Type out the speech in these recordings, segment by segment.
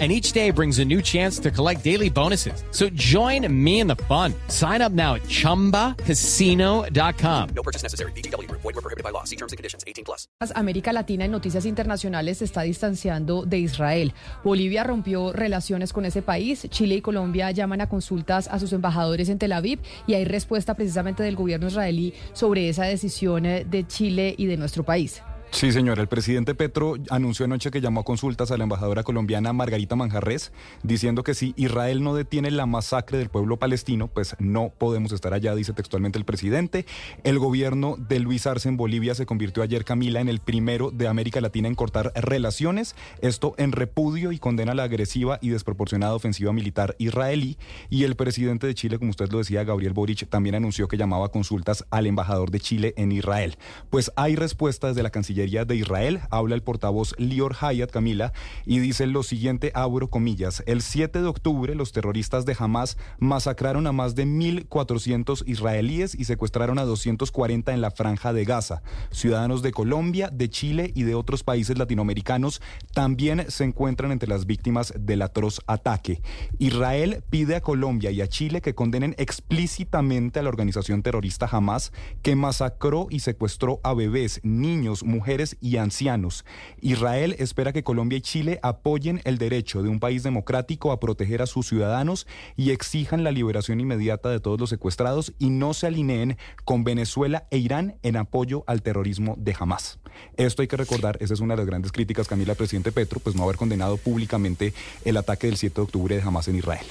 and each day brings a new chance to collect daily bonuses. So join me in the fun. Sign up now at ChumbaCasino.com. No purchase necessary. BGW. Void were prohibited by law. See terms and conditions. 18 plus. América Latina en noticias internacionales se está distanciando de Israel. Bolivia rompió relaciones con ese país. Chile y Colombia llaman a consultas a sus embajadores en Tel Aviv y hay respuesta precisamente del gobierno israelí sobre esa decisión eh, de Chile y de nuestro país. Sí, señora. El presidente Petro anunció anoche que llamó a consultas a la embajadora colombiana Margarita Manjarres, diciendo que si Israel no detiene la masacre del pueblo palestino, pues no podemos estar allá, dice textualmente el presidente. El gobierno de Luis Arce en Bolivia se convirtió ayer, Camila, en el primero de América Latina en cortar relaciones, esto en repudio y condena la agresiva y desproporcionada ofensiva militar israelí. Y el presidente de Chile, como usted lo decía, Gabriel Boric, también anunció que llamaba a consultas al embajador de Chile en Israel. Pues hay respuesta desde la Cancillería de Israel. Habla el portavoz Lior Hayat Camila y dice lo siguiente, abro comillas, el 7 de octubre los terroristas de Hamas masacraron a más de 1.400 israelíes y secuestraron a 240 en la franja de Gaza. Ciudadanos de Colombia, de Chile y de otros países latinoamericanos también se encuentran entre las víctimas del atroz ataque. Israel pide a Colombia y a Chile que condenen explícitamente a la organización terrorista Hamas que masacró y secuestró a bebés, niños, mujeres, y ancianos. Israel espera que Colombia y Chile apoyen el derecho de un país democrático a proteger a sus ciudadanos y exijan la liberación inmediata de todos los secuestrados y no se alineen con Venezuela e Irán en apoyo al terrorismo de Hamas. Esto hay que recordar, esa es una de las grandes críticas, Camila, al presidente Petro, pues no haber condenado públicamente el ataque del 7 de octubre de Hamas en Israel.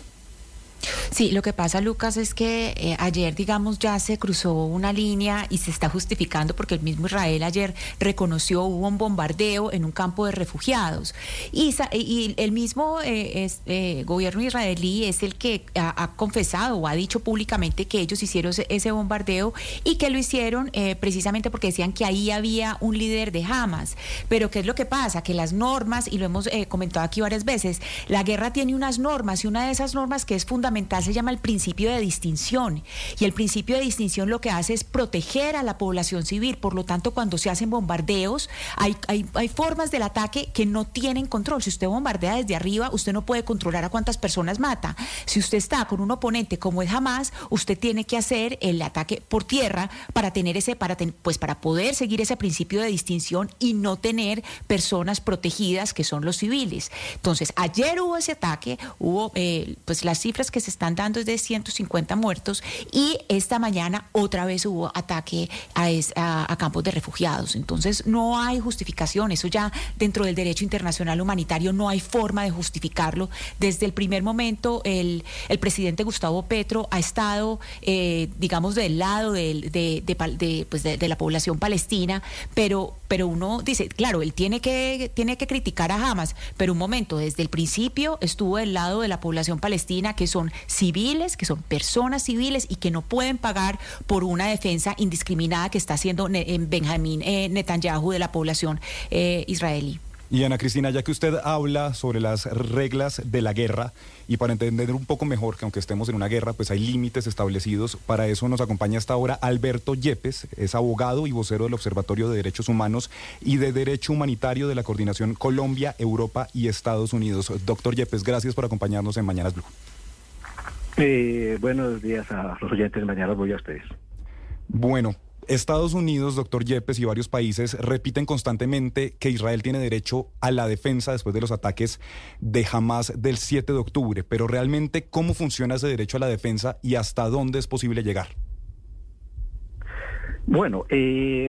Sí, lo que pasa, Lucas, es que eh, ayer, digamos, ya se cruzó una línea y se está justificando porque el mismo Israel ayer reconoció hubo un bombardeo en un campo de refugiados. Y, y el mismo eh, eh, gobierno israelí es el que ha, confesado o ha dicho públicamente que ellos hicieron ese, bombardeo y que lo hicieron precisamente porque decían que ahí había un líder de Hamas. Pero ¿qué es lo que pasa? Que las normas, y lo hemos comentado aquí varias veces, la guerra tiene unas normas y una de esas normas que es fundamental se llama el principio de distinción. Y el principio de distinción lo que hace es proteger a la población civil. Por lo tanto, cuando se hacen bombardeos, hay, hay, hay formas del ataque que no tienen control. Si usted bombardea desde arriba, usted no puede controlar a cuántas personas mata. Si usted está con un oponente como es Hamas, usted tiene que hacer el ataque por tierra para tener ese, para pues para poder seguir ese principio de distinción y no tener personas protegidas que son los civiles. Entonces, ayer hubo ese ataque, hubo eh, pues las cifras que se están dando es de 150 muertos y esta mañana otra vez hubo ataque a, campos de refugiados. Entonces no hay justificación, eso ya dentro del derecho internacional humanitario no hay forma de justificarlo. Desde el primer momento el, el presidente Gustavo Petro ha estado, eh, digamos, del lado de, de, pues de, la población palestina, pero, pero uno dice, claro, él tiene que, tiene que criticar a Hamas, pero un momento, desde el principio estuvo del lado de la población palestina, que son civiles, que son personas civiles y que no pueden pagar por una defensa indiscriminada que está haciendo Benjamín eh, Netanyahu de la población eh, israelí. Y Ana Cristina, ya que usted habla sobre las reglas de la guerra y para entender un poco mejor que aunque estemos en una guerra, pues hay límites establecidos, para eso nos acompaña hasta ahora Alberto Yepes, es abogado y vocero del Observatorio de Derechos Humanos y de Derecho Humanitario de la Coordinación Colombia, Europa y Estados Unidos. Doctor Yepes, gracias por acompañarnos en Mañanas Blue. Eh, buenos días a los oyentes, mañana voy a ustedes. Bueno, Estados Unidos, doctor Yepes, y varios países repiten constantemente que Israel tiene derecho a la defensa después de los ataques de Hamas del 7 de octubre, pero realmente, ¿cómo funciona ese derecho a la defensa y hasta dónde es posible llegar? Bueno, eh...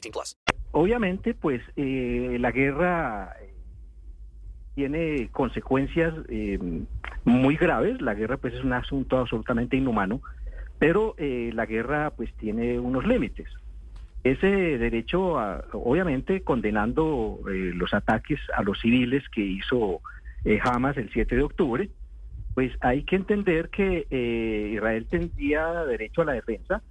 18 plus. obviamente, pues eh, la guerra tiene consecuencias eh, muy graves. La guerra, pues, es un asunto absolutamente inhumano, pero eh, la guerra, pues, tiene unos límites. Ese derecho, obviamente, condenando eh, los ataques a los civiles que hizo eh, Hamas el 7 de octubre, pues hay que entender que eh, Israel tendría derecho a la defensa,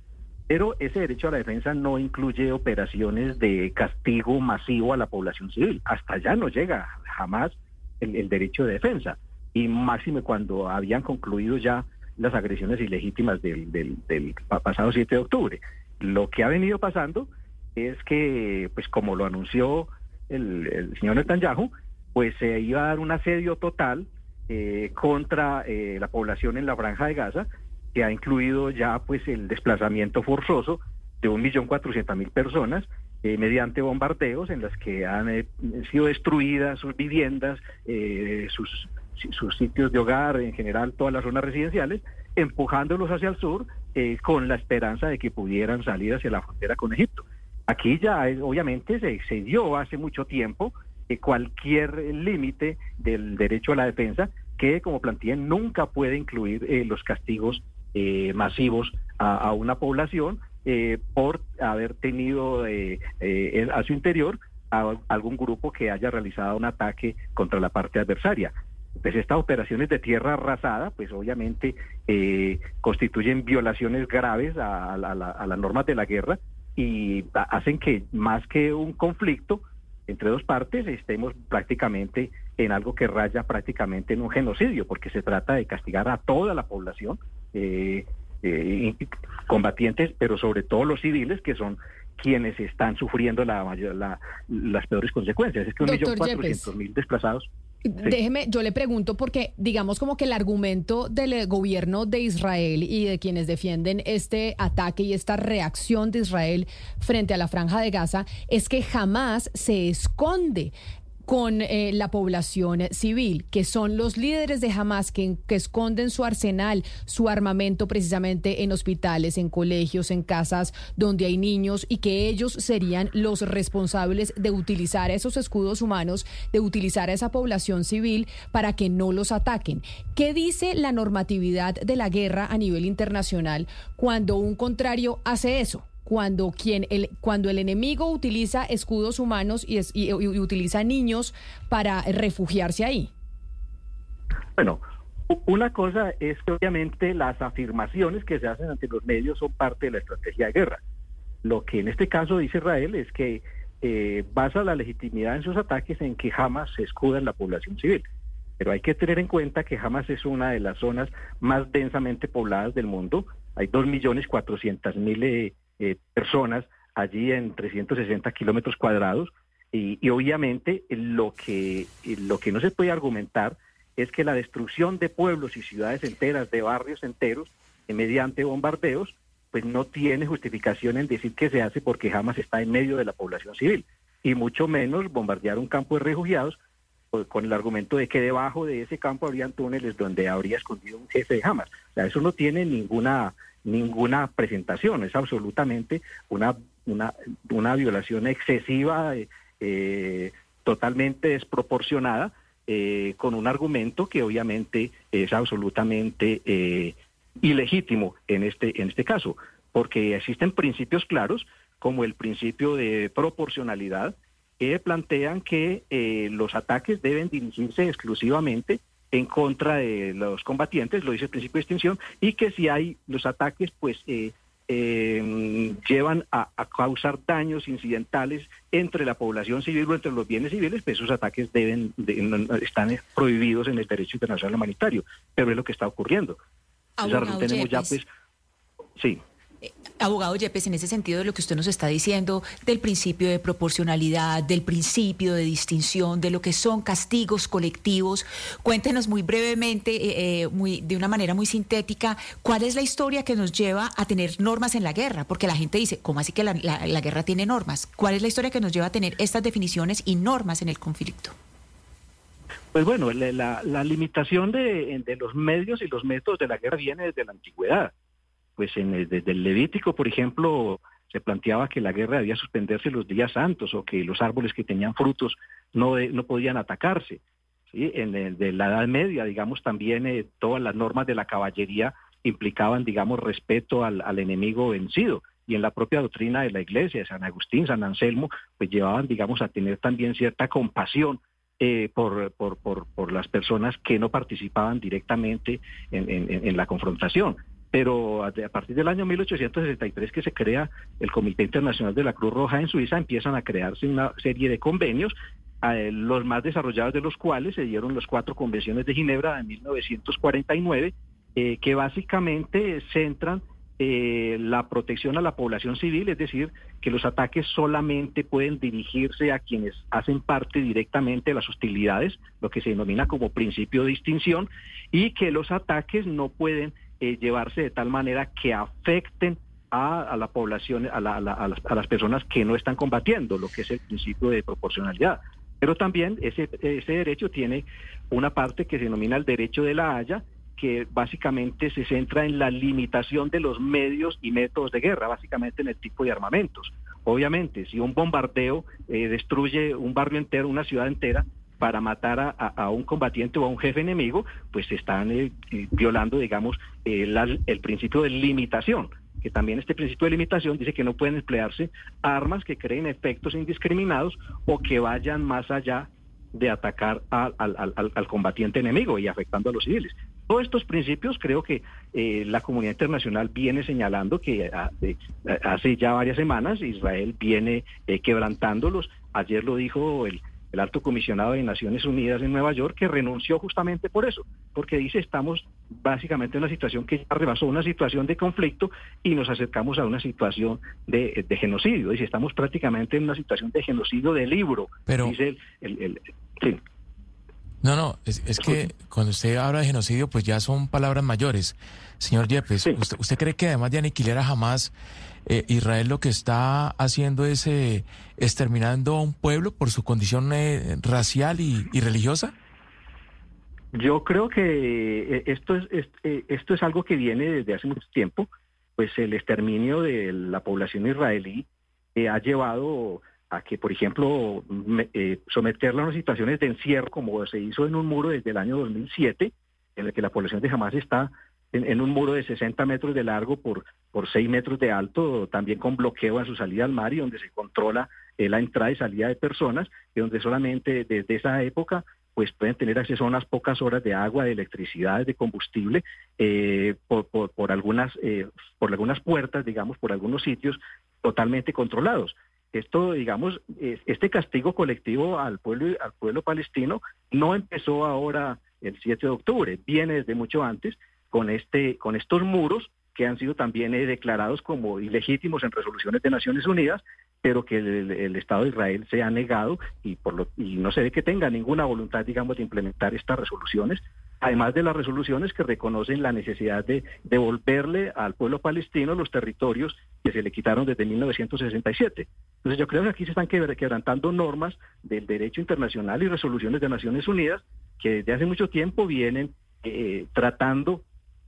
pero ese derecho a la defensa no incluye operaciones de castigo masivo a la población civil. Hasta allá no llega jamás el, derecho de defensa. Y máxime cuando habían concluido ya las agresiones ilegítimas del, del- del pa- pasado 7 de octubre. Lo que ha venido pasando es que, pues como lo anunció el, el señor Netanyahu, pues se iba a dar un asedio total eh, contra eh, la población en la franja de Gaza, que ha incluido ya pues el desplazamiento forzoso de 1.400.000 personas eh, mediante bombardeos en las que han eh, sido destruidas sus viviendas, eh, sus, sus sitios de hogar, en general todas las zonas residenciales, empujándolos hacia el sur eh, con la esperanza de que pudieran salir hacia la frontera con Egipto. Aquí ya obviamente se excedió hace mucho tiempo cualquier límite del derecho a la defensa que, como planteé, nunca puede incluir los castigos eh, masivos a, una población eh, por haber tenido eh, eh, a su interior a algún grupo que haya realizado un ataque contra la parte adversaria. Pues estas operaciones de tierra arrasada, pues obviamente eh, constituyen violaciones graves a, la- a la- a las normas de la guerra y ha- hacen que más que un conflicto entre dos partes estemos prácticamente en algo que raya prácticamente en un genocidio, porque se trata de castigar a toda la población, eh, eh, combatientes, pero sobre todo los civiles, que son quienes están sufriendo la, la- las peores consecuencias. Es que un millón cuatrocientos mil desplazados. Déjeme, yo le pregunto porque digamos como que el argumento del eh, gobierno de Israel y de quienes defienden este ataque y esta reacción de Israel frente a la franja de Gaza es que jamás se esconde con eh, la población civil, que son los líderes de Hamas que, que esconden su arsenal, su armamento precisamente en hospitales, en colegios, en casas donde hay niños y que ellos serían los responsables de utilizar esos escudos humanos, de utilizar a esa población civil para que no los ataquen. ¿Qué dice la normatividad de la guerra a nivel internacional cuando un contrario hace eso? Cuando quien el cuando el enemigo utiliza escudos humanos y, es- y- utiliza niños para refugiarse ahí. Bueno, una cosa es que obviamente las afirmaciones que se hacen ante los medios son parte de la estrategia de guerra. Lo que en este caso dice Israel es que eh, basa la legitimidad en sus ataques en que jamás se escuda en la población civil. Pero hay que tener en cuenta que Hamas es una de las zonas más densamente pobladas del mundo. Hay 2.400.000 eh, eh, personas allí en 360 kilómetros cuadrados. Y, y obviamente lo que, eh, lo que no se puede argumentar es que la destrucción de pueblos y ciudades enteras, de barrios enteros, eh, mediante bombardeos, pues no tiene justificación en decir que se hace porque Hamas está en medio de la población civil. Y mucho menos bombardear un campo de refugiados pues, con el argumento de que debajo de ese campo habrían túneles donde habría escondido un jefe de Hamas. O sea, eso no tiene ninguna ninguna presentación, es absolutamente una una, una violación excesiva, eh, eh, totalmente desproporcionada, eh, con un argumento que obviamente es absolutamente ilegítimo en este, en este caso, porque existen principios claros, como el principio de proporcionalidad, que plantean que los ataques deben dirigirse exclusivamente en contra de los combatientes, lo dice el principio de extinción, y que si hay los ataques, pues eh, eh, llevan a, a causar daños incidentales entre la población civil o entre los bienes civiles, pues esos ataques deben de- están prohibidos en el derecho internacional humanitario, pero es lo que está ocurriendo. O sea, Abogado tenemos ya pues, sí. Abogado Yepes, en ese sentido de lo que usted nos está diciendo, del principio de proporcionalidad, del principio de distinción, de lo que son castigos colectivos, cuéntenos muy brevemente, eh, eh, muy, de una manera muy sintética, cuál es la historia que nos lleva a tener normas en la guerra, porque la gente dice, ¿cómo así que la, guerra tiene normas? ¿Cuál es la historia que nos lleva a tener estas definiciones y normas en el conflicto? Pues bueno, la, limitación de los medios y los métodos de la guerra viene desde la antigüedad. Pues en el- desde el Levítico, por ejemplo, se planteaba que la guerra debía suspenderse los días santos o que los árboles que tenían frutos no, no podían atacarse. ¿sí? En el- de la Edad Media, digamos, también eh, todas las normas de la caballería implicaban, digamos, respeto al, al enemigo vencido. Y en la propia doctrina de la Iglesia, de San Agustín, San Anselmo, pues llevaban, digamos, a tener también cierta compasión eh, por, por, por, por las personas que no participaban directamente en, en- en la confrontación. Pero a, partir del año 1863 que se crea el Comité Internacional de la Cruz Roja en Suiza, empiezan a crearse una serie de convenios, eh, los más desarrollados de los cuales se dieron las cuatro convenciones de Ginebra de 1949, eh, que básicamente centran eh, la protección a la población civil, es decir, que los ataques solamente pueden dirigirse a quienes hacen parte directamente de las hostilidades, lo que se denomina como principio de distinción, y que los ataques no pueden eh, llevarse de tal manera que afecten a, a la población, a, la- a la- a las, a las personas que no están combatiendo, lo que es el principio de proporcionalidad. Pero también ese, ese derecho tiene una parte que se denomina el derecho de la Haya, que básicamente se centra en la limitación de los medios y métodos de guerra, básicamente en el tipo de armamentos. Obviamente, si un bombardeo eh, destruye un barrio entero, una ciudad entera, para matar a, a- a un combatiente o a un jefe enemigo, pues están eh, eh, violando, digamos, eh, el principio de limitación, que también este principio de limitación dice que no pueden emplearse armas que creen efectos indiscriminados o que vayan más allá de atacar al, combatiente enemigo y afectando a los civiles. Todos estos principios creo que eh, la comunidad internacional viene señalando que ah, eh, hace ya varias semanas Israel viene eh, quebrantándolos. Ayer lo dijo el, el alto comisionado de Naciones Unidas en Nueva York, que renunció justamente por eso, porque dice estamos básicamente en una situación que ya rebasó una situación de conflicto y nos acercamos a una situación de, de genocidio. Dice, estamos prácticamente en una situación de genocidio de libro. Pero- dice el, el- el- sí. No, no, es, es que cuando usted habla de genocidio, pues ya son palabras mayores. Señor Yepes, Sí. ¿usted, usted cree que además de aniquilar a Hamas, eh, Israel lo que está haciendo es eh, exterminando a un pueblo por su condición eh, racial y, religiosa? Yo creo que eh, esto es, es- eh, esto es algo que viene desde hace mucho tiempo, pues el exterminio de la población israelí ha llevado a que, por ejemplo, me- someterla a unas situaciones de encierro, como se hizo en un muro desde el año 2007, en el que la población de Hamas está en, un muro de 60 metros de largo por, por 6 metros de alto, también con bloqueo en su salida al mar y donde se controla eh, la entrada y salida de personas, y donde solamente desde esa época pues pueden tener acceso a unas pocas horas de agua, de electricidad, de combustible, eh, por, por, por algunas, eh, por algunas puertas, digamos, por algunos sitios totalmente controlados. Esto, digamos, es- este castigo colectivo al pueblo, al pueblo palestino no empezó ahora el 7 de octubre, viene desde mucho antes con, este, con estos muros que han sido también eh, declarados como ilegítimos en resoluciones de Naciones Unidas, pero que el, Estado de Israel se ha negado y, por lo, y no se ve que tenga ninguna voluntad, digamos, de implementar estas resoluciones, además de las resoluciones que reconocen la necesidad de devolverle al pueblo palestino los territorios que se le quitaron desde 1967. Entonces yo creo que aquí se están quebr- quebrantando normas del derecho internacional y resoluciones de Naciones Unidas que desde hace mucho tiempo vienen eh, tratando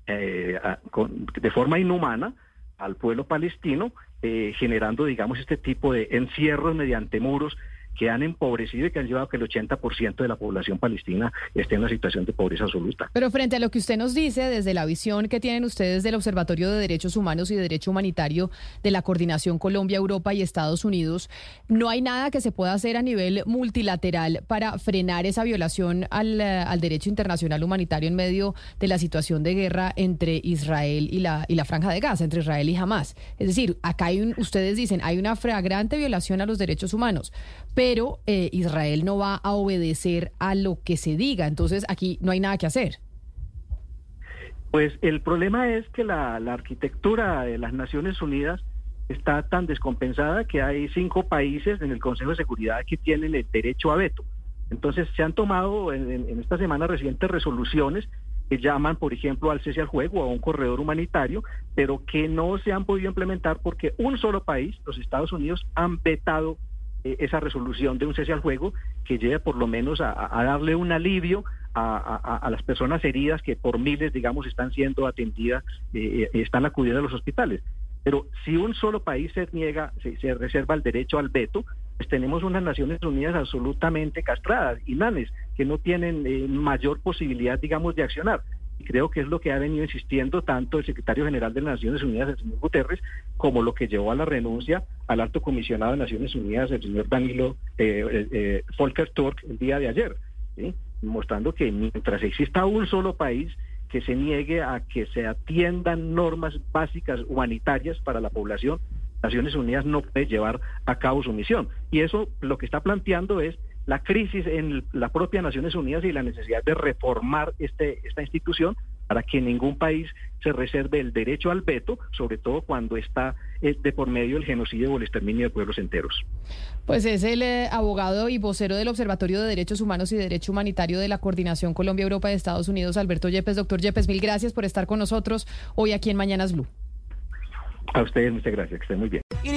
eh, con- de forma inhumana al pueblo palestino, eh, generando, digamos, este tipo de encierros mediante muros que han empobrecido y que han llevado a que el 80% de la población palestina esté en una situación de pobreza absoluta. Pero frente a lo que usted nos dice, desde la visión que tienen ustedes del Observatorio de Derechos Humanos y Derecho Humanitario de la Coordinación Colombia, Europa y Estados Unidos, ¿no hay nada que se pueda hacer a nivel multilateral para frenar esa violación al, eh, al derecho internacional humanitario en medio de la situación de guerra entre Israel y la, y la Franja de Gaza, entre Israel y Hamas? Es decir, acá hay un, ustedes dicen, hay una flagrante violación a los derechos humanos, pero eh, Israel no va a obedecer a lo que se diga, entonces aquí no hay nada que hacer. Pues el problema es que la, arquitectura de las Naciones Unidas está tan descompensada que hay cinco países en el Consejo de Seguridad que tienen el derecho a veto. Entonces se han tomado en, esta semana recientes resoluciones que llaman, por ejemplo, al cese al juego, a un corredor humanitario, pero que no se han podido implementar porque un solo país, los Estados Unidos, han vetado esa resolución de un cese al juego que lleve por lo menos a, darle un alivio a las personas heridas que por miles, digamos, están siendo atendidas, eh, eh, están acudiendo a los hospitales. Pero si un solo país se niega, se, se reserva el derecho al veto, pues tenemos unas Naciones Unidas absolutamente castradas, inanes, que no tienen eh, mayor posibilidad, digamos, de accionar. Creo que es lo que ha venido insistiendo tanto el secretario general de Naciones Unidas, el señor Guterres, como lo que llevó a la renuncia al alto comisionado de Naciones Unidas, el señor Danilo eh, eh, eh, Volker Turk, el día de ayer, mostrando que mientras exista un solo país que se niegue a que se atiendan normas básicas humanitarias para la población, Naciones Unidas no puede llevar a cabo su misión. Y eso lo que está planteando es la crisis en la propia Naciones Unidas y la necesidad de reformar este, esta institución para que ningún país se reserve el derecho al veto, sobre todo cuando está eh, de por medio el genocidio o el exterminio de pueblos enteros. Pues es el eh, abogado y vocero del Observatorio de Derechos Humanos y Derecho Humanitario de la Coordinación Colombia-Europa de Estados Unidos, Alberto Yepes. Doctor Yepes, mil gracias por estar con nosotros hoy aquí en Mañanas Blue. A ustedes muchas gracias, que estén muy bien.